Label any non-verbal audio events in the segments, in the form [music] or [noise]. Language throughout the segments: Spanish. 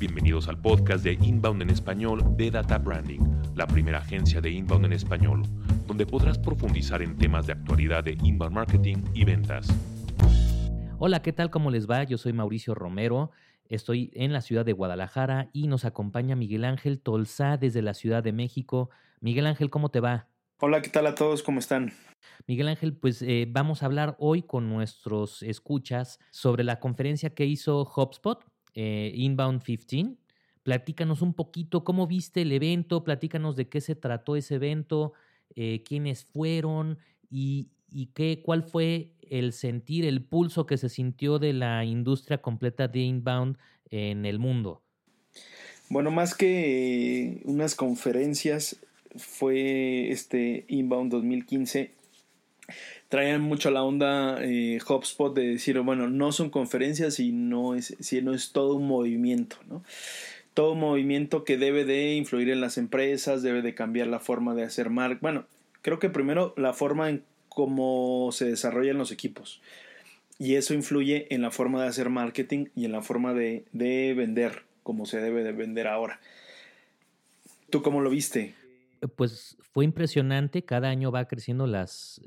Bienvenidos al podcast de Inbound en español de Data Branding, la primera agencia de Inbound en español, donde podrás profundizar en temas de actualidad de Inbound Marketing y ventas. Hola, ¿qué tal? ¿Cómo les va? Yo soy Mauricio Romero. Estoy en la ciudad de Guadalajara y nos acompaña Miguel Ángel Tolzá desde la Ciudad de México. Miguel Ángel, ¿cómo te va? Hola, ¿qué tal a todos? ¿Cómo están? Miguel Ángel, pues eh, vamos a hablar hoy con nuestros escuchas sobre la conferencia que hizo HubSpot, eh, Inbound 15. Platícanos un poquito cómo viste el evento, platícanos de qué se trató ese evento, eh, quiénes fueron y, y qué, cuál fue el sentir, el pulso que se sintió de la industria completa de inbound en el mundo? Bueno, más que unas conferencias, fue este Inbound 2015. Traían mucho la onda eh, de decir, bueno, no son conferencias y no es, es todo un movimiento, ¿no? Todo un movimiento que debe de influir en las empresas, debe de cambiar la forma de hacer marketing. Bueno, creo que primero la forma en cómo se desarrollan los equipos. Y eso influye en la forma de hacer marketing y en la forma de, vender, como se debe de vender ahora. ¿Tú cómo lo viste? Pues fue impresionante, cada año va creciendo las,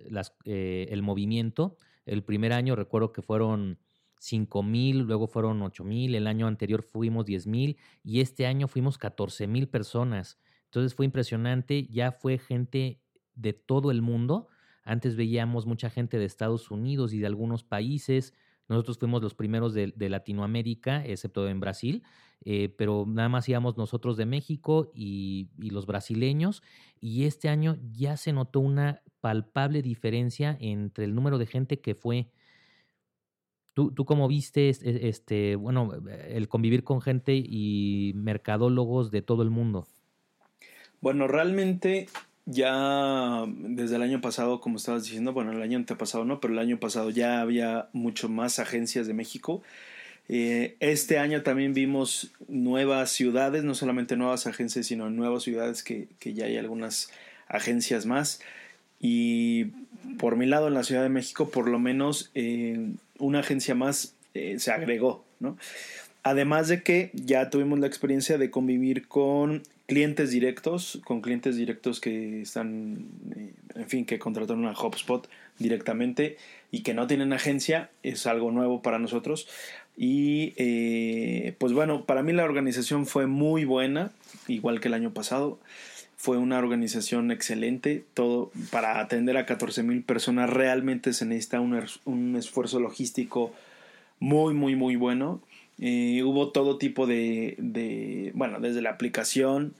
eh, el movimiento. El primer año recuerdo que fueron 5 mil, luego fueron 8 mil, el año anterior fuimos 10 mil y este año fuimos 14 mil personas. Entonces fue impresionante, ya fue gente de todo el mundo antes veíamos mucha gente de Estados Unidos y de algunos países. Nosotros fuimos los primeros de, Latinoamérica, excepto en Brasil, eh, pero nada más íbamos nosotros de México y, los brasileños. Y este año ya se notó una palpable diferencia entre el número de gente que fue. ¿Tú, tú cómo viste este, bueno, el convivir con gente y mercadólogos de todo el mundo? Bueno, realmente ya desde el año pasado, como estabas diciendo, bueno, el año antepasado no, pero el año pasado ya había mucho más agencias de México. Eh, este año también vimos nuevas ciudades, no solamente nuevas agencias, sino nuevas ciudades que, ya hay algunas agencias más. Y por mi lado, en la Ciudad de México, por lo menos eh, una agencia más eh, se agregó, ¿no? Además de que ya tuvimos la experiencia de convivir con clientes directos, con clientes directos que están, eh, en fin, que contrataron a HubSpot directamente y que no tienen agencia, es algo nuevo para nosotros. Y eh, pues bueno, para mí la organización fue muy buena, igual que el año pasado. Fue una organización excelente. Todo para atender a 14 mil personas realmente se necesita un, un esfuerzo logístico muy, muy, muy bueno. Eh, hubo todo tipo de, bueno, desde la aplicación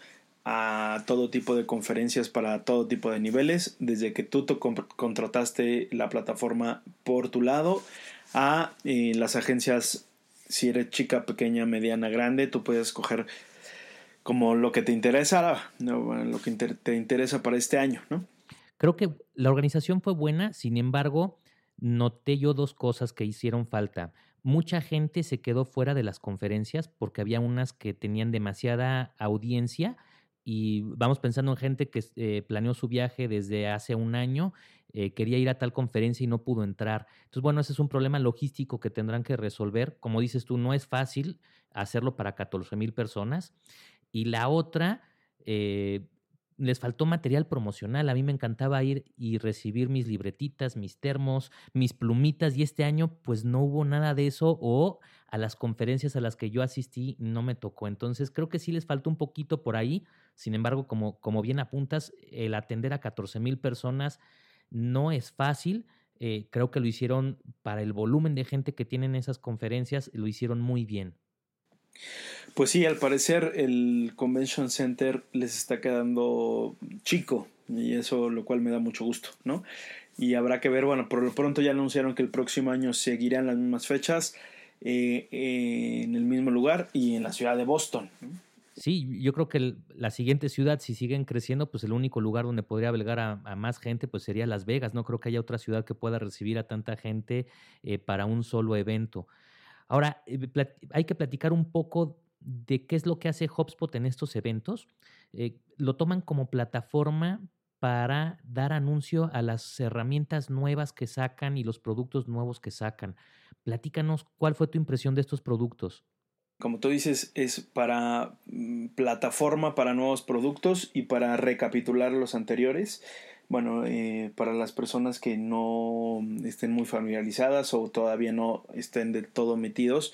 a todo tipo de conferencias para todo tipo de niveles, desde que tú contrataste la plataforma por tu lado a eh, las agencias, si eres chica, pequeña, mediana, grande, tú puedes escoger como lo que te interesa, lo que te interesa para este año, ¿no? Creo que la organización fue buena, sin embargo, noté yo dos cosas que hicieron falta mucha gente se quedó fuera de las conferencias porque había unas que tenían demasiada audiencia y vamos pensando en gente que eh, planeó su viaje desde hace un año, eh, quería ir a tal conferencia y no pudo entrar. Entonces, bueno, ese es un problema logístico que tendrán que resolver. Como dices tú, no es fácil hacerlo para 14 mil personas. Y la otra, eh, les faltó material promocional. A mí me encantaba ir y recibir mis libretitas, mis termos, mis plumitas y este año pues no hubo nada de eso o a las conferencias a las que yo asistí no me tocó. Entonces creo que sí les faltó un poquito por ahí. Sin embargo, como, como bien apuntas, el atender a 14 mil personas no es fácil. Eh, creo que lo hicieron para el volumen de gente que tienen esas conferencias, lo hicieron muy bien. Pues sí, al parecer el Convention Center les está quedando chico y eso lo cual me da mucho gusto, ¿no? Y habrá que ver, bueno, por lo pronto ya anunciaron que el próximo año seguirán las mismas fechas eh, en el mismo lugar y en la ciudad de Boston. Sí, yo creo que la siguiente ciudad, si siguen creciendo, pues el único lugar donde podría albergar a, más gente, pues sería Las Vegas. No creo que haya otra ciudad que pueda recibir a tanta gente eh, para un solo evento. Ahora, eh, hay que platicar un poco de qué es lo que hace HubSpot en estos eventos. Eh, lo toman como plataforma para dar anuncio a las herramientas nuevas que sacan y los productos nuevos que sacan. Platícanos cuál fue tu impresión de estos productos. Como tú dices, es para mm, plataforma para nuevos productos y para recapitular los anteriores. Bueno, eh, para las personas que no estén muy familiarizadas o todavía no estén del todo metidos,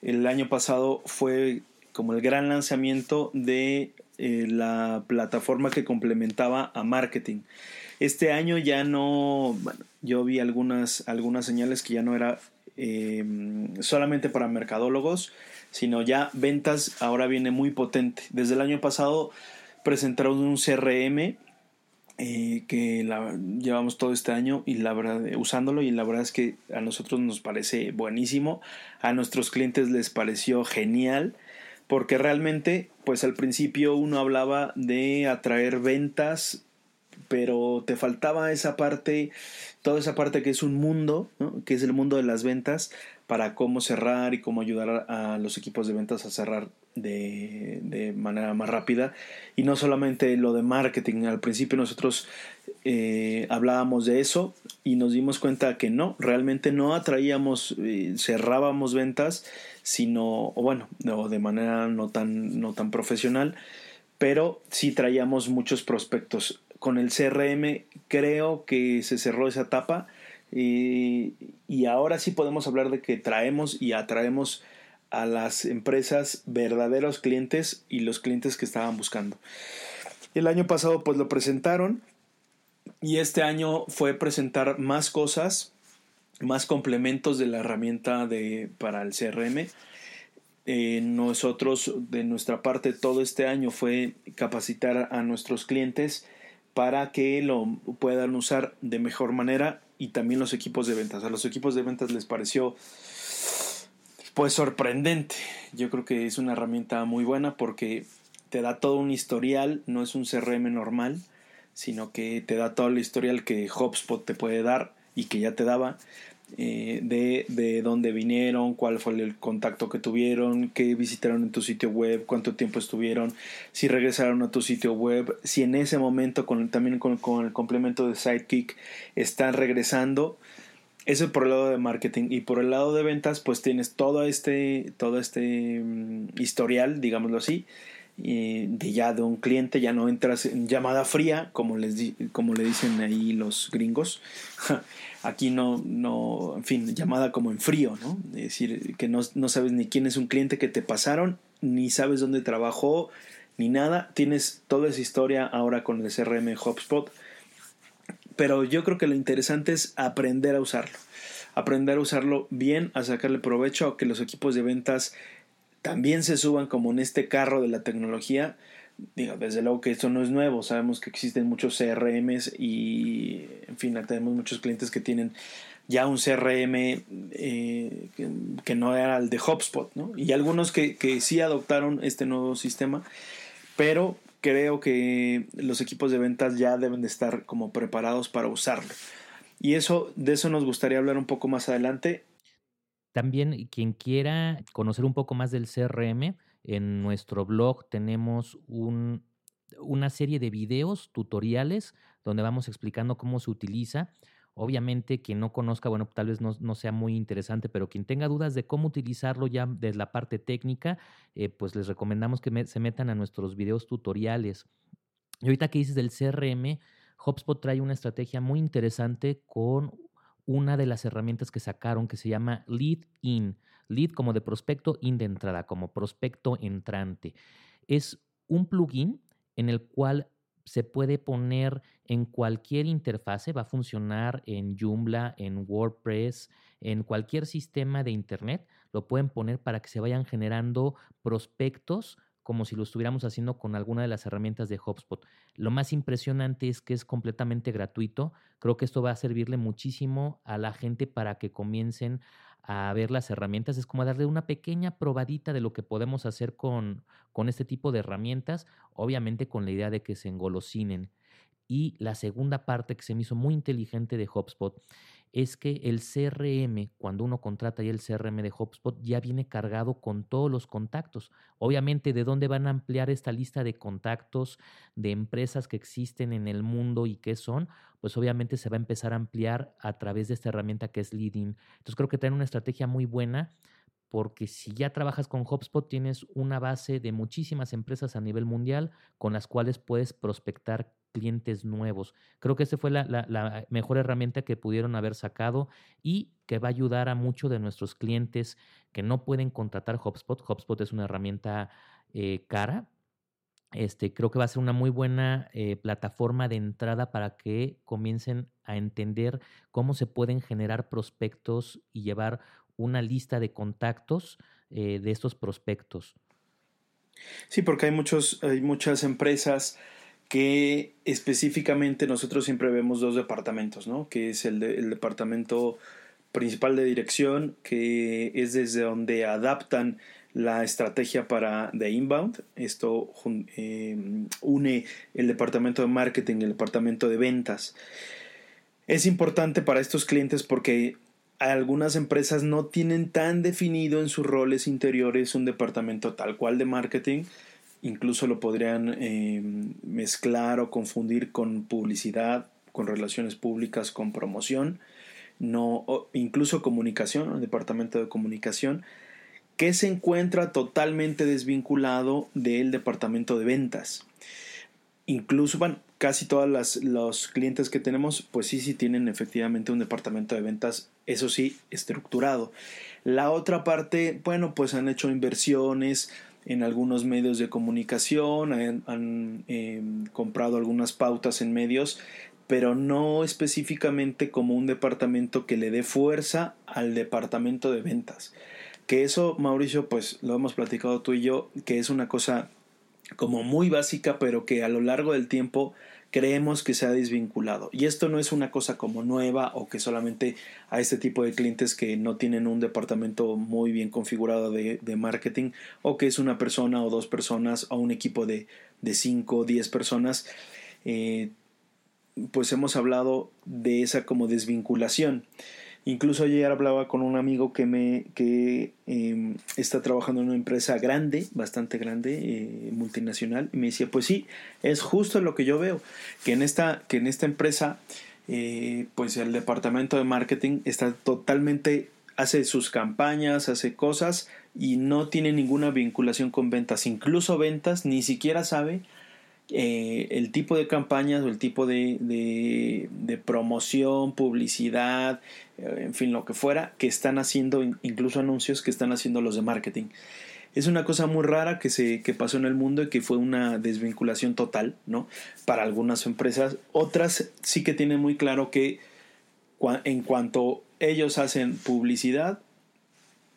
el año pasado fue como el gran lanzamiento de eh, la plataforma que complementaba a marketing. Este año ya no, bueno, yo vi algunas, algunas señales que ya no era eh, solamente para mercadólogos, sino ya ventas ahora viene muy potente. Desde el año pasado presentaron un CRM eh, que llevamos todo este año y la verdad usándolo y la verdad es que a nosotros nos parece buenísimo, a nuestros clientes les pareció genial porque realmente pues al principio uno hablaba de atraer ventas pero te faltaba esa parte, toda esa parte que es un mundo, que es el mundo de las ventas, para cómo cerrar y cómo ayudar a los equipos de ventas a cerrar de, manera más rápida. Y no solamente lo de marketing, al principio nosotros eh, hablábamos de eso y nos dimos cuenta que no, realmente no atraíamos, eh, cerrábamos ventas, sino, bueno, no, de manera no tan, no tan profesional, pero sí traíamos muchos prospectos. Con el CRM creo que se cerró esa etapa y, ahora sí podemos hablar de que traemos y atraemos a las empresas verdaderos clientes y los clientes que estaban buscando. El año pasado pues lo presentaron y este año fue presentar más cosas, más complementos de la herramienta de, para el CRM. Eh, nosotros de nuestra parte todo este año fue capacitar a nuestros clientes para que lo puedan usar de mejor manera y también los equipos de ventas. A los equipos de ventas les pareció pues sorprendente. Yo creo que es una herramienta muy buena porque te da todo un historial, no es un CRM normal, sino que te da todo el historial que HubSpot te puede dar y que ya te daba. Eh, de, de dónde vinieron, cuál fue el contacto que tuvieron, qué visitaron en tu sitio web, cuánto tiempo estuvieron, si regresaron a tu sitio web, si en ese momento con, también con, el complemento de Sidekick están regresando. Eso por el lado de marketing y por el lado de ventas pues tienes todo este, todo este mm, historial, digámoslo así, de ya de un cliente, ya no entras en llamada fría, como, les como le dicen ahí los gringos. [laughs] Aquí no, no, en fin, llamada como en frío, ¿no? Es decir, que no, no sabes ni quién es un cliente que te pasaron, ni sabes dónde trabajó, ni nada. Tienes toda esa historia ahora con el CRM HubSpot. Pero yo creo que lo interesante es aprender a usarlo. Aprender a usarlo bien, a sacarle provecho, a que los equipos de ventas también se suban como en este carro de la tecnología. Digo, desde luego que esto no es nuevo, sabemos que existen muchos CRMs y, en fin, tenemos muchos clientes que tienen ya un CRM eh, que, no era el de HubSpot, ¿no? Y algunos que, que sí adoptaron este nuevo sistema, pero creo que los equipos de ventas ya deben de estar como preparados para usarlo. Y eso, de eso nos gustaría hablar un poco más adelante. También quien quiera conocer un poco más del CRM, en nuestro blog tenemos un, una serie de videos, tutoriales, donde vamos explicando cómo se utiliza. Obviamente, quien no conozca, bueno, tal vez no, sea muy interesante, pero quien tenga dudas de cómo utilizarlo ya desde la parte técnica, eh, pues les recomendamos que se metan a nuestros videos tutoriales. Y ahorita que dices del CRM, HubSpot trae una estrategia muy interesante con una de las herramientas que sacaron que se llama Lead In. Lead como de prospecto, in de entrada, como prospecto entrante. Es un plugin en el cual se puede poner en cualquier interfase, va a funcionar en Joomla, en WordPress, en cualquier sistema de Internet, lo pueden poner para que se vayan generando prospectos como si lo estuviéramos haciendo con alguna de las herramientas de HubSpot. Lo más impresionante es que es completamente gratuito. Creo que esto va a servirle muchísimo a la gente para que comiencen a ver las herramientas. Es como darle una pequeña probadita de lo que podemos hacer con, con este tipo de herramientas, obviamente con la idea de que se engolosinen. Y la segunda parte que se me hizo muy inteligente de HubSpot es que el CRM, cuando uno contrata ya el CRM de HubSpot, ya viene cargado con todos los contactos. Obviamente, ¿de dónde van a ampliar esta lista de contactos de empresas que existen en el mundo y qué son? Pues obviamente se va a empezar a ampliar a través de esta herramienta que es Leading. Entonces creo que tiene una estrategia muy buena porque si ya trabajas con HubSpot tienes una base de muchísimas empresas a nivel mundial con las cuales puedes prospectar clientes nuevos. Creo que esa fue la, mejor herramienta que pudieron haber sacado y que va a ayudar a muchos de nuestros clientes que no pueden contratar HubSpot. HubSpot es una herramienta eh, cara. Este, creo que va a ser una muy buena eh, plataforma de entrada para que comiencen a entender cómo se pueden generar prospectos y llevar una lista de contactos eh, de estos prospectos. Sí, porque hay, muchos, hay muchas empresas que específicamente nosotros siempre vemos dos departamentos, ¿no? Que es el, departamento principal de dirección, que es desde donde adaptan la estrategia para de inbound. Esto eh, une el departamento de marketing y el departamento de ventas. Es importante para estos clientes porque algunas empresas no tienen tan definido en sus roles interiores un departamento tal cual de marketing. Incluso lo podrían eh, mezclar o confundir con publicidad, con relaciones públicas, con promoción, no, incluso comunicación, el departamento de comunicación, que se encuentra totalmente desvinculado del departamento de ventas. Incluso, bueno, casi todos los clientes que tenemos, pues sí, sí tienen efectivamente un departamento de ventas, eso sí, estructurado. La otra parte, bueno, pues han hecho inversiones en algunos medios de comunicación, han, em, comprado algunas pautas en medios, pero no específicamente como un departamento que le dé fuerza al departamento de ventas. Que eso, Mauricio, pues lo hemos platicado tú y yo, que es una cosa como muy básica, pero que a lo largo del tiempo creemos que se ha desvinculado. Y esto no es una cosa como nueva o que solamente a este tipo de clientes que no tienen un departamento muy bien configurado de, marketing o que es una persona o dos personas o un equipo de, de cinco o diez personas. Eh, pues hemos hablado de esa como desvinculación. Incluso ayer hablaba con un amigo que me que em, está trabajando en una empresa grande, bastante grande, eh, multinacional, y me decía, pues sí, es justo lo que yo veo, que en esta, que en esta empresa, eh, pues el departamento de marketing está totalmente, hace sus campañas, hace cosas y no tiene ninguna vinculación con ventas, incluso ventas, ni siquiera sabe eh, el tipo de campañas o el tipo de, de, promoción, publicidad, eh, en fin, lo que fuera, que están haciendo, incluso anuncios que están haciendo los de marketing. Es una cosa muy rara que, se, que pasó en el mundo y que fue una desvinculación total, ¿no? Para algunas empresas. Otras sí que tienen muy claro que en cuanto ellos hacen publicidad,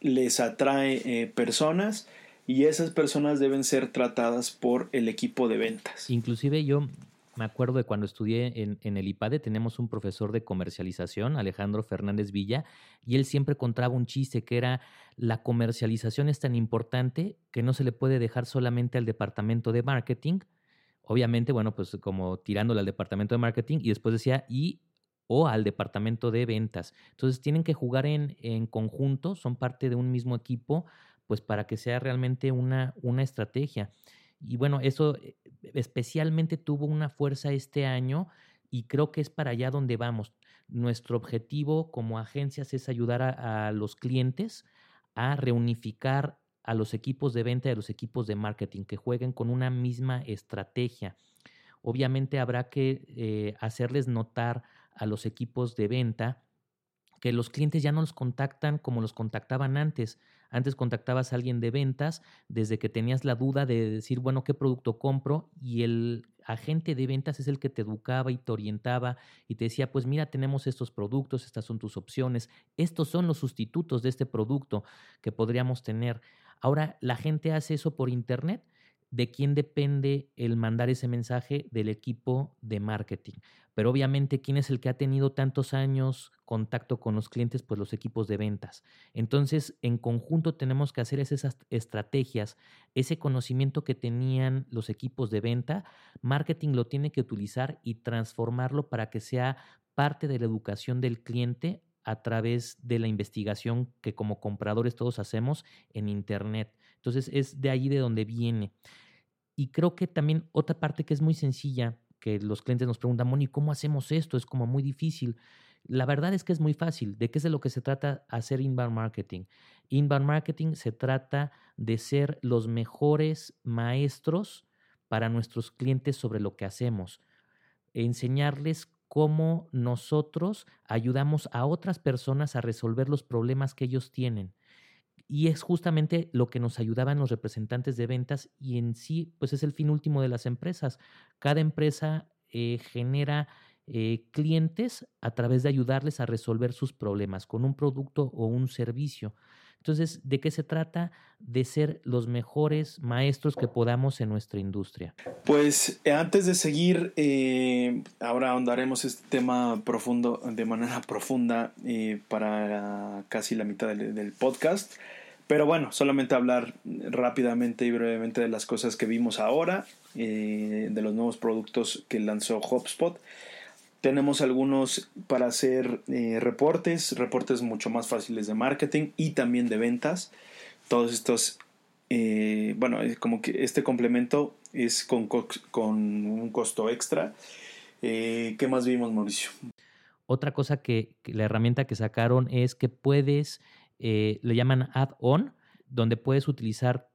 les atrae eh, personas y esas personas deben ser tratadas por el equipo de ventas. Inclusive yo me acuerdo de cuando estudié en, en, el IPADE, tenemos un profesor de comercialización, Alejandro Fernández Villa, y él siempre contaba un chiste que era la comercialización es tan importante que no se le puede dejar solamente al departamento de marketing, obviamente, bueno, pues como tirándole al departamento de marketing, y después decía, y o al departamento de ventas. Entonces tienen que jugar en, en conjunto, son parte de un mismo equipo pues para que sea realmente una, una estrategia. Y bueno, eso eh, especialmente tuvo una fuerza este año y creo que es para allá donde vamos. Nuestro objetivo como agencias es ayudar a, los clientes a reunificar a los equipos de venta y a los equipos de marketing, que jueguen con una misma estrategia. Obviamente habrá que eh, hacerles notar a los equipos de venta que los clientes ya no los contactan como los contactaban antes. Antes contactabas a alguien de ventas desde que tenías la duda de decir, bueno, ¿qué producto compro? Y el agente de ventas es el que te educaba y te orientaba y te decía, pues mira, tenemos estos productos, estas son tus opciones, estos son los sustitutos de este producto que podríamos tener. Ahora la gente hace eso por internet de quién depende el mandar ese mensaje del equipo de marketing. Pero obviamente, ¿quién es el que ha tenido tantos años contacto con los clientes? Pues los equipos de ventas. Entonces, en conjunto tenemos que hacer esas estrategias, ese conocimiento que tenían los equipos de venta, marketing lo tiene que utilizar y transformarlo para que sea parte de la educación del cliente a través de la investigación que como compradores todos hacemos en Internet. Entonces es de ahí de donde viene. Y creo que también otra parte que es muy sencilla, que los clientes nos preguntan, Moni, ¿cómo hacemos esto? Es como muy difícil. La verdad es que es muy fácil. ¿De qué es de lo que se trata hacer inbound marketing? Inbound marketing se trata de ser los mejores maestros para nuestros clientes sobre lo que hacemos. Enseñarles cómo nosotros ayudamos a otras personas a resolver los problemas que ellos tienen. Y es justamente lo que nos ayudaban los representantes de ventas y en sí, pues es el fin último de las empresas. Cada empresa eh, genera eh, clientes a través de ayudarles a resolver sus problemas con un producto o un servicio. Entonces, ¿de qué se trata? De ser los mejores maestros que podamos en nuestra industria. Pues eh, antes de seguir, eh, ahora ahondaremos este tema profundo, de manera [laughs] profunda para casi la mitad del, del, podcast. Pero bueno, solamente hablar rápidamente y brevemente de las cosas que vimos ahora, de los nuevos productos que lanzó HubSpot. Tenemos algunos para hacer eh, reportes, reportes mucho más fáciles de marketing y también de ventas. Todos estos, eh, bueno, como que este complemento es con, con un costo extra. Eh, ¿Qué más vimos, Mauricio? Otra cosa que, la herramienta que sacaron es que puedes, le llaman add-on, donde puedes utilizar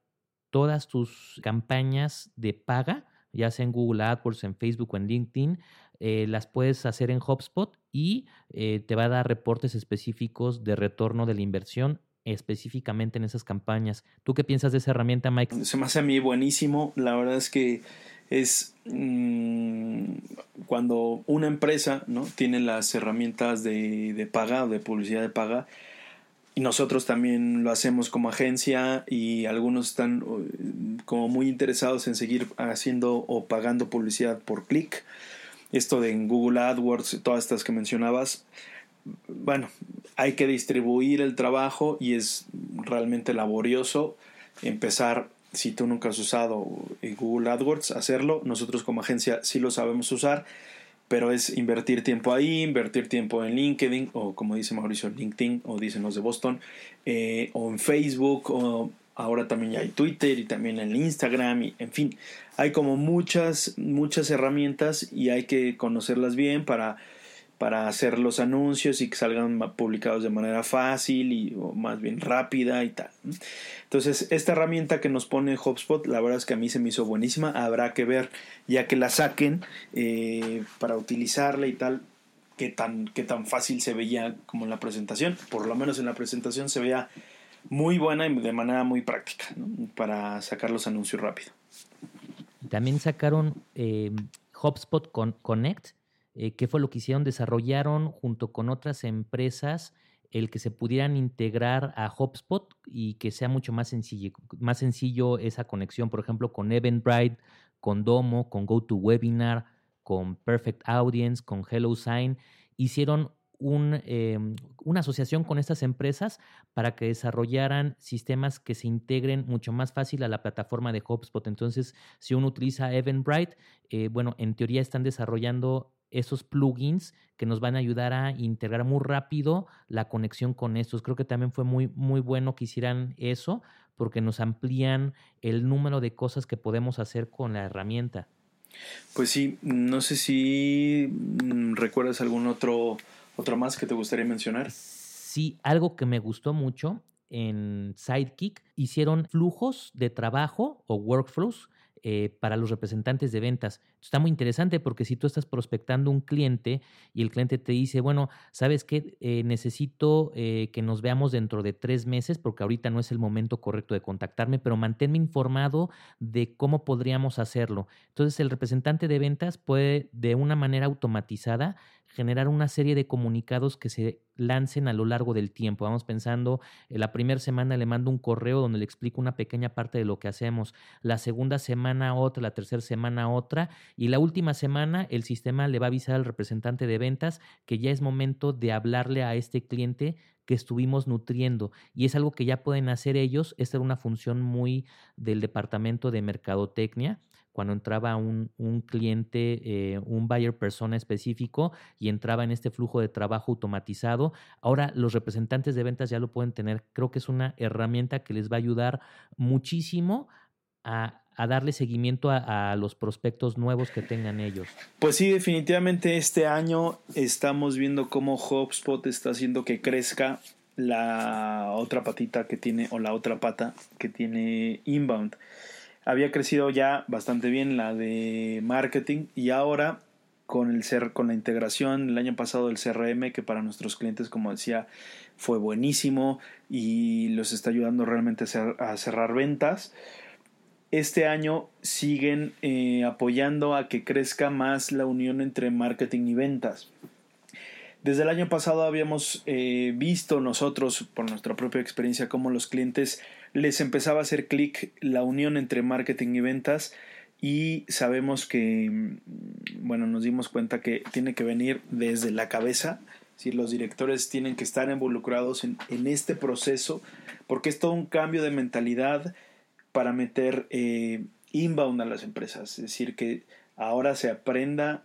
todas tus campañas de paga, ya sea en Google AdWords, en Facebook o en LinkedIn, eh, las puedes hacer en HubSpot y eh, te va a dar reportes específicos de retorno de la inversión específicamente en esas campañas. ¿Tú qué piensas de esa herramienta, Mike? Se me hace a mí buenísimo. La verdad es que es mm, cuando una empresa ¿no? tiene las herramientas de, de paga o de publicidad de paga, y nosotros también lo hacemos como agencia y algunos están como muy interesados en seguir haciendo o pagando publicidad por clic esto de en Google AdWords, todas estas que mencionabas, bueno, hay que distribuir el trabajo y es realmente laborioso empezar, si tú nunca has usado Google AdWords, hacerlo. Nosotros como agencia sí lo sabemos usar, pero es invertir tiempo ahí, invertir tiempo en LinkedIn, o como dice Mauricio, LinkedIn, o dicen los de Boston, eh, o en Facebook, o ahora también ya hay Twitter y también en Instagram y en fin, hay como muchas muchas herramientas y hay que conocerlas bien para para hacer los anuncios y que salgan publicados de manera fácil y o más bien rápida y tal. Entonces, esta herramienta que nos pone HubSpot, la verdad es que a mí se me hizo buenísima. Habrá que ver, ya que la saquen, eh, para utilizarla y tal, qué tan, qué tan fácil se veía como en la presentación. Por lo menos en la presentación se veía muy buena y de manera muy práctica para sacar los anuncios rápido. También sacaron eh, Connect, eh, que fue lo que hicieron, desarrollaron junto con otras empresas el que se pudieran integrar a HubSpot y que sea mucho más sencillo, más sencillo esa conexión, por ejemplo, con Eventbrite, con Domo, con GoToWebinar, con Perfect Audience, con HelloSign. Hicieron Em, una asociación con estas empresas para que desarrollaran sistemas que se integren mucho más fácil a la plataforma de HubSpot. Entonces, si uno utiliza Eventbrite, eh, bueno, en teoría están desarrollando esos plugins que nos van a ayudar a integrar muy rápido la conexión con estos. Creo que también fue muy, muy bueno que hicieran eso porque nos amplían el número de cosas que podemos hacer con la herramienta. Pues sí, no sé si mm, recuerdas algún otro ¿Otra más que te gustaría mencionar? Sí, algo que me gustó mucho en Sidekick, hicieron flujos de trabajo o workflows eh, para los representantes de ventas. Está muy interesante porque si tú estás prospectando un cliente y el cliente te dice, bueno, ¿sabes qué? Eh, necesito eh, que nos veamos dentro de tres meses porque ahorita no es el momento correcto de contactarme, pero manténme informado de cómo podríamos hacerlo. Entonces el representante de ventas puede de una manera automatizada generar una serie de comunicados que se lancen a lo largo del tiempo. Vamos pensando, la primera semana le mando un correo donde le explico una pequeña parte de lo que hacemos, la segunda semana otra, la tercera semana otra, y la última semana el sistema le va a avisar al representante de ventas que ya es momento de hablarle a este cliente que estuvimos nutriendo. Y es algo que ya pueden hacer ellos. Esta era una función muy del departamento de mercadotecnia cuando entraba un, un cliente, eh, un buyer persona específico y entraba en este flujo de trabajo automatizado. Ahora los representantes de ventas ya lo pueden tener. Creo que es una herramienta que les va a ayudar muchísimo a, a darle seguimiento a, los prospectos nuevos que tengan ellos. Pues sí, definitivamente este año estamos viendo cómo HubSpot está haciendo que crezca la otra patita que tiene o la otra pata que tiene Inbound. Había crecido ya bastante bien la de marketing y ahora con el con la integración el año pasado del CRM que para nuestros clientes como decía fue buenísimo y los está ayudando realmente a, cerrar ventas este año siguen eh, apoyando a que crezca más la unión entre marketing y ventas. Desde el año pasado habíamos eh, visto nosotros, por nuestra propia experiencia, cómo los clientes les empezaba a hacer clic la unión entre marketing y ventas y sabemos que, mm, bueno, nos dimos cuenta que tiene que venir desde la cabeza, si los directores tienen que estar involucrados en, en, este proceso, porque es todo un cambio de mentalidad para meter eh, inbound a las empresas, es decir, que ahora se aprenda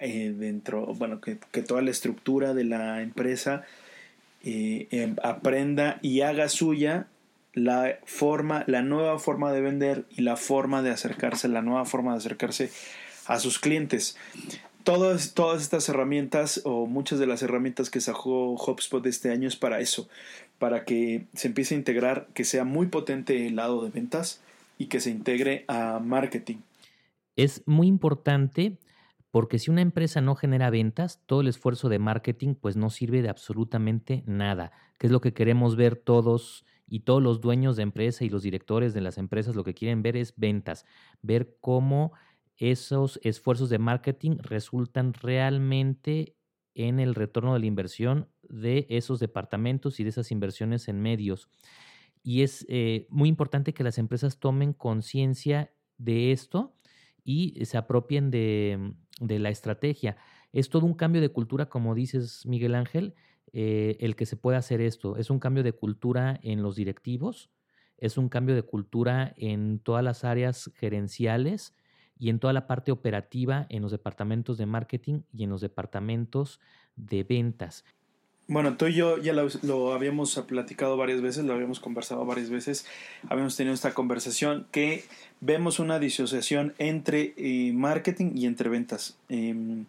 eh, dentro, bueno, que, toda la estructura de la empresa eh, em, aprenda y haga suya la forma, la nueva forma de vender y la forma de acercarse, la nueva forma de acercarse a sus clientes. Todas, todas estas herramientas o muchas de las herramientas que sacó HubSpot este año es para eso, para que se empiece a integrar, que sea muy potente el lado de ventas y que se integre a marketing. Es muy importante porque si una empresa no genera ventas, todo el esfuerzo de marketing pues no sirve de absolutamente nada, que es lo que queremos ver todos y todos los dueños de empresa y los directores de las empresas lo que quieren ver es ventas, ver cómo esos esfuerzos de marketing resultan realmente en el retorno de la inversión de esos departamentos y de esas inversiones en medios. Y es eh, muy importante que las empresas tomen conciencia de esto y se apropien de, la estrategia. Es todo un cambio de cultura, como dices Miguel Ángel, eh, el que se pueda hacer esto. Es un cambio de cultura en los directivos, es un cambio de cultura en todas las áreas gerenciales y en toda la parte operativa en los departamentos de marketing y en los departamentos de ventas. Bueno, tú y yo ya lo, habíamos platicado varias veces, lo habíamos conversado varias veces, habíamos tenido esta conversación que vemos una disociación entre eh, marketing y entre ventas. Em,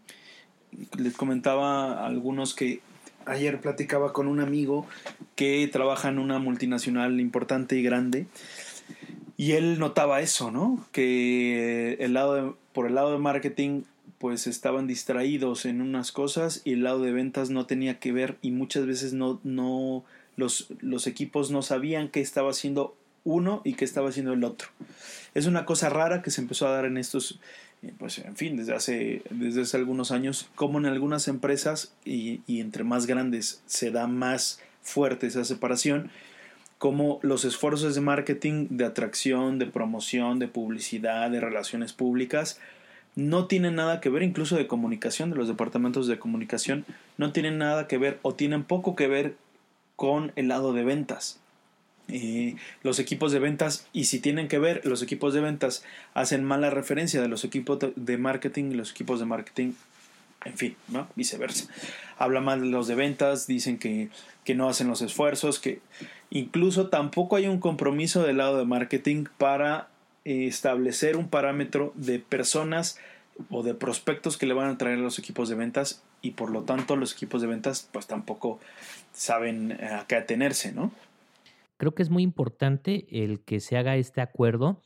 les comentaba a algunos que ayer platicaba con un amigo que trabaja en una multinacional importante y grande y él notaba eso, ¿no? Que el lado por el lado de marketing pues estaban distraídos en unas cosas y el lado de ventas no tenía que ver y muchas veces no, no los, los equipos no sabían qué estaba haciendo uno y qué estaba haciendo el otro. Es una cosa rara que se empezó a dar en estos, pues en fin, desde hace, desde hace algunos años, como en algunas empresas y, y entre más grandes se da más fuerte esa separación, como los esfuerzos de marketing, de atracción, de promoción, de publicidad, de relaciones públicas, no tienen nada que ver, incluso de comunicación, de los departamentos de comunicación, no tienen nada que ver o tienen poco que ver con el lado de ventas. Los equipos de ventas, y si tienen que ver, los equipos de ventas hacen mala referencia de los equipos de marketing y los equipos de marketing, en fin, ¿no? viceversa. Habla mal de los de ventas, dicen que, que no hacen los esfuerzos, que Incluso tampoco hay un compromiso del lado de marketing para eh, establecer un parámetro de personas o de prospectos que le van a traer a los equipos de ventas y por lo tanto los equipos de ventas pues tampoco saben eh, a qué atenerse, ¿no? Creo que es muy importante el que se haga este acuerdo,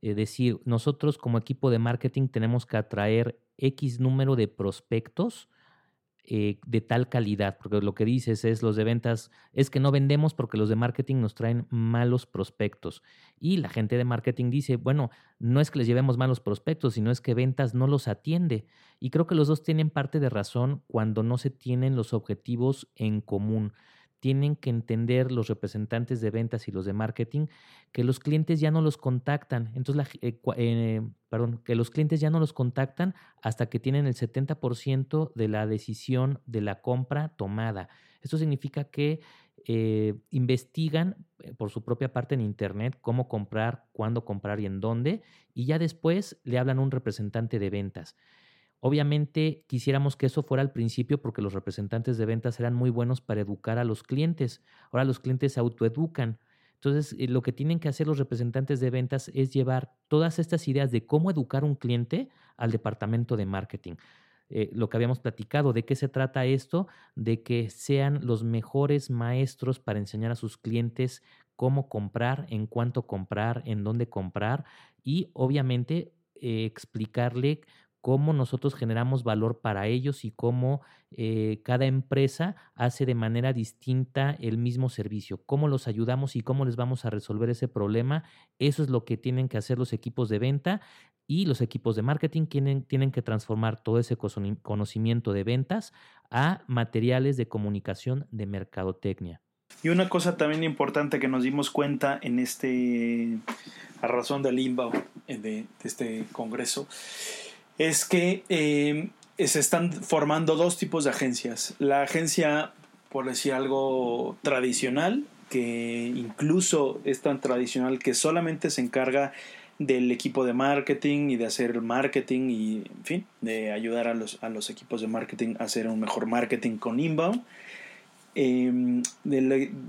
es eh, decir, nosotros como equipo de marketing tenemos que atraer X número de prospectos eh, de tal calidad, porque lo que dices es los de ventas, es que no vendemos porque los de marketing nos traen malos prospectos. Y la gente de marketing dice, bueno, no es que les llevemos malos prospectos, sino es que ventas no los atiende. Y creo que los dos tienen parte de razón cuando no se tienen los objetivos en común tienen que entender los representantes de ventas y los de marketing que los clientes ya no los contactan. Entonces, eh, eh, perdón, que los clientes ya no los contactan hasta que tienen el 70% de la decisión de la compra tomada. Esto significa que eh, investigan por su propia parte en Internet cómo comprar, cuándo comprar y en dónde, y ya después le hablan a un representante de ventas. Obviamente quisiéramos que eso fuera al principio porque los representantes de ventas eran muy buenos para educar a los clientes. Ahora los clientes se autoeducan, Entonces, eh, lo que tienen que hacer los representantes de ventas es llevar todas estas ideas de cómo educar un cliente al departamento de marketing. Eh, lo que habíamos platicado, de qué se trata esto, de que sean los mejores maestros para enseñar a sus clientes cómo comprar, en cuánto comprar, en dónde comprar y obviamente eh, explicarle cómo nosotros generamos valor para ellos y cómo eh, cada empresa hace de manera distinta el mismo servicio, cómo los ayudamos y cómo les vamos a resolver ese problema. Eso es lo que tienen que hacer los equipos de venta y los equipos de marketing tienen, tienen que transformar todo ese conocimiento de ventas a materiales de comunicación de mercadotecnia. Y una cosa también importante que nos dimos cuenta en este, a razón del eh, de, de este congreso, es que eh, se están formando dos tipos de agencias. La agencia, por decir algo, tradicional, que incluso es tan tradicional que solamente se encarga del equipo de marketing y de hacer marketing y, en fin, de ayudar a los, a los equipos de marketing a hacer un mejor marketing con inbound. Em,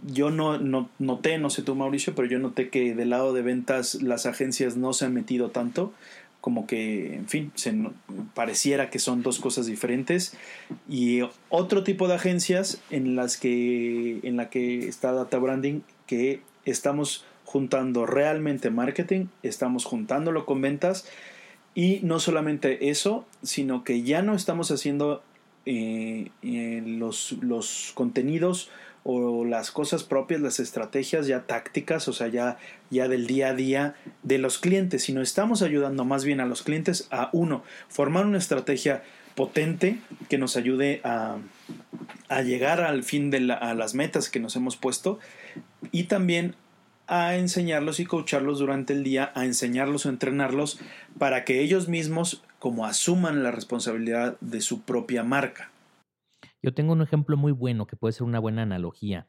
yo no, no, noté, no sé tú Mauricio, pero yo noté que del lado de ventas las agencias no se han metido tanto como que, en fin, pareciera que son dos cosas diferentes. Y otro tipo de agencias en las que, en la que está Data Branding, que estamos juntando realmente marketing, estamos juntándolo con ventas. Y no solamente eso, sino que ya no estamos haciendo eh, eh, los, los contenidos o las cosas propias, las estrategias ya tácticas, o sea, ya, ya del día a día de los clientes, sino estamos ayudando más bien a los clientes a uno, formar una estrategia potente que nos ayude a, a llegar al fin de a las metas que nos hemos puesto y también a enseñarlos y coacharlos durante el día, a enseñarlos o entrenarlos para que ellos mismos como asuman la responsabilidad de su propia marca. Yo tengo un ejemplo muy bueno que puede ser una buena analogía.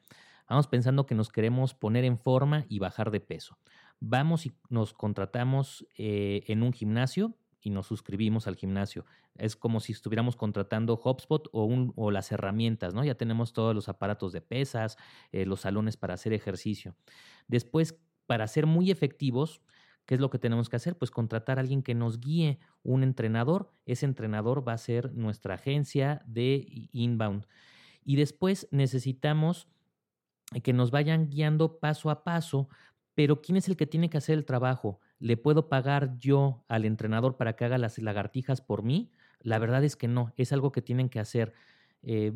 Vamos pensando que nos queremos poner en forma y bajar de peso. Vamos y nos contratamos eh, en un gimnasio y nos suscribimos al gimnasio. Es como si estuviéramos contratando HubSpot o, o las herramientas, ¿no? Ya tenemos todos los aparatos de pesas, eh, los salones para hacer ejercicio. Después, para ser muy efectivos, ¿Qué es lo que tenemos que hacer? Pues contratar a alguien que nos guíe, un entrenador. Ese entrenador va a ser nuestra agencia de inbound. Y después necesitamos que nos vayan guiando paso a paso, pero ¿quién es el que tiene que hacer el trabajo? ¿Le puedo pagar yo al entrenador para que haga las lagartijas por mí? La verdad es que no, es algo que tienen que hacer. Eh,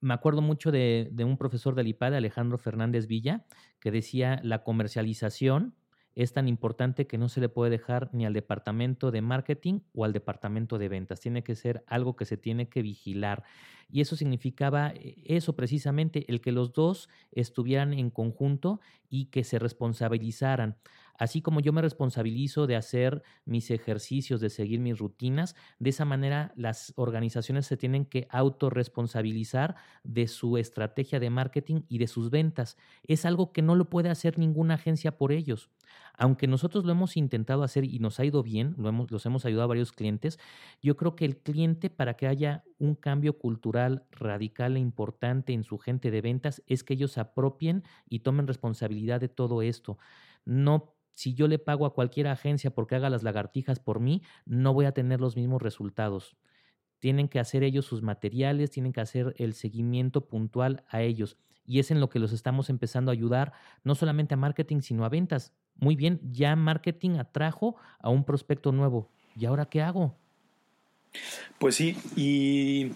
me acuerdo mucho de, de, un profesor del IPADE, Alejandro Fernández Villa, que decía la comercialización es tan importante que no se le puede dejar ni al departamento de marketing o al departamento de ventas. Tiene que ser algo que se tiene que vigilar. Y eso significaba eh, eso precisamente, el que los dos estuvieran en conjunto y que se responsabilizaran. Así como yo me responsabilizo de hacer mis ejercicios, de seguir mis rutinas, de esa manera las organizaciones se tienen que autorresponsabilizar de su estrategia de marketing y de sus ventas. Es algo que no lo puede hacer ninguna agencia por ellos. Aunque nosotros lo hemos intentado hacer y nos ha ido bien, hemos, los hemos ayudado a varios clientes, yo creo que el cliente para que haya un cambio cultural radical e importante en su gente de ventas es que ellos apropien y tomen responsabilidad de todo esto. No si yo le pago a cualquier agencia porque haga las lagartijas por mí, no voy a tener los mismos resultados. Tienen que hacer ellos sus materiales, tienen que hacer el seguimiento puntual a ellos. Y es en lo que los estamos empezando a ayudar, no solamente a marketing, sino a ventas. Muy bien, ya marketing atrajo a un prospecto nuevo. ¿Y ahora qué hago? Pues sí, y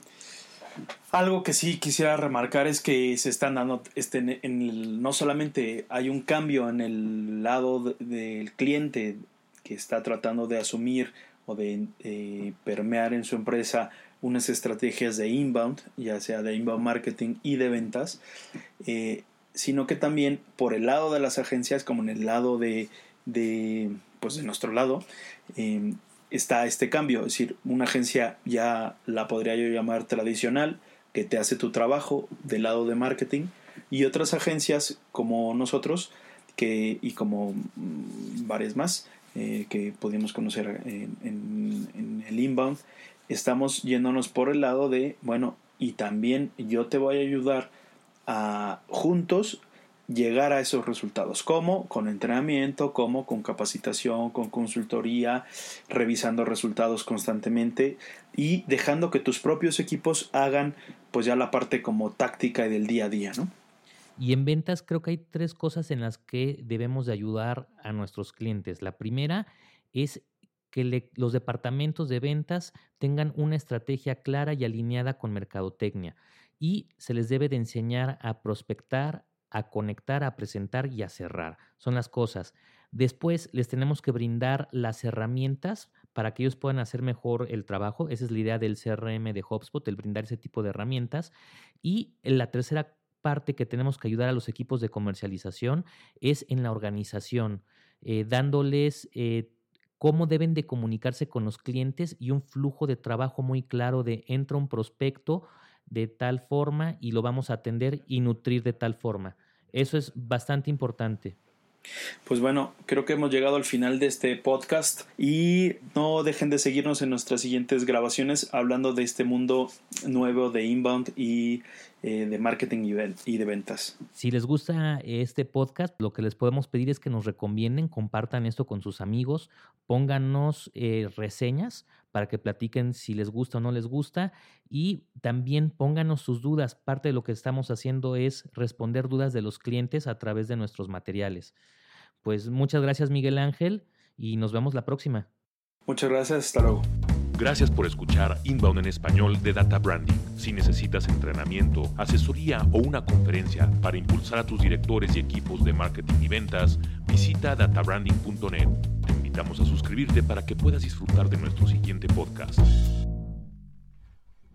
algo que sí quisiera remarcar es que se están dando, este, no solamente hay un cambio en el lado del cliente que está tratando de asumir o de eh, permear en su empresa unas estrategias de inbound, ya sea de inbound marketing y de ventas, eh, sino que también por el lado de las agencias, como en el lado de, de pues de nuestro lado, eh, está este cambio. Es decir, una agencia ya la podría yo llamar tradicional, que te hace tu trabajo del lado de marketing, y otras agencias como nosotros, que, y como mm, varias más, eh, que pudimos conocer en, en, el inbound, estamos yéndonos por el lado de, bueno, y también yo te voy a ayudar a juntos llegar a esos resultados. ¿Cómo? Con entrenamiento, como con capacitación, con consultoría, revisando resultados constantemente y dejando que tus propios equipos hagan pues ya la parte como táctica y del día a día, ¿no? Y en ventas creo que hay tres cosas en las que debemos de ayudar a nuestros clientes. La primera es que los departamentos de ventas tengan una estrategia clara y alineada con mercadotecnia y se les debe de enseñar a prospectar, a conectar, a presentar y a cerrar. Son las cosas. Después les tenemos que brindar las herramientas para que ellos puedan hacer mejor el trabajo. Esa es la idea del CRM de HubSpot, el brindar ese tipo de herramientas. Y la tercera parte que tenemos que ayudar a los equipos de comercialización es en la organización, eh, dándoles eh, cómo deben de comunicarse con los clientes y un flujo de trabajo muy claro de entra un prospecto de tal forma y lo vamos a atender y nutrir de tal forma. Eso es bastante importante. Pues bueno, creo que hemos llegado al final de este podcast y no dejen de seguirnos en nuestras siguientes grabaciones hablando de este mundo nuevo de inbound y eh, de marketing y de ventas. Si les gusta este podcast, lo que les podemos pedir es que nos recomienden, compartan esto con sus amigos, pónganos eh, reseñas para que platiquen si les gusta o no les gusta y también pónganos sus dudas. Parte de lo que estamos haciendo es responder dudas de los clientes a través de nuestros materiales. Pues muchas gracias Miguel Ángel y nos vemos la próxima. Muchas gracias, hasta luego. Gracias por escuchar Inbound en español de Data Branding. Si necesitas entrenamiento, asesoría o una conferencia para impulsar a tus directores y equipos de marketing y ventas, visita databranding.net. Invitamos a suscribirte para que puedas disfrutar de nuestro siguiente podcast.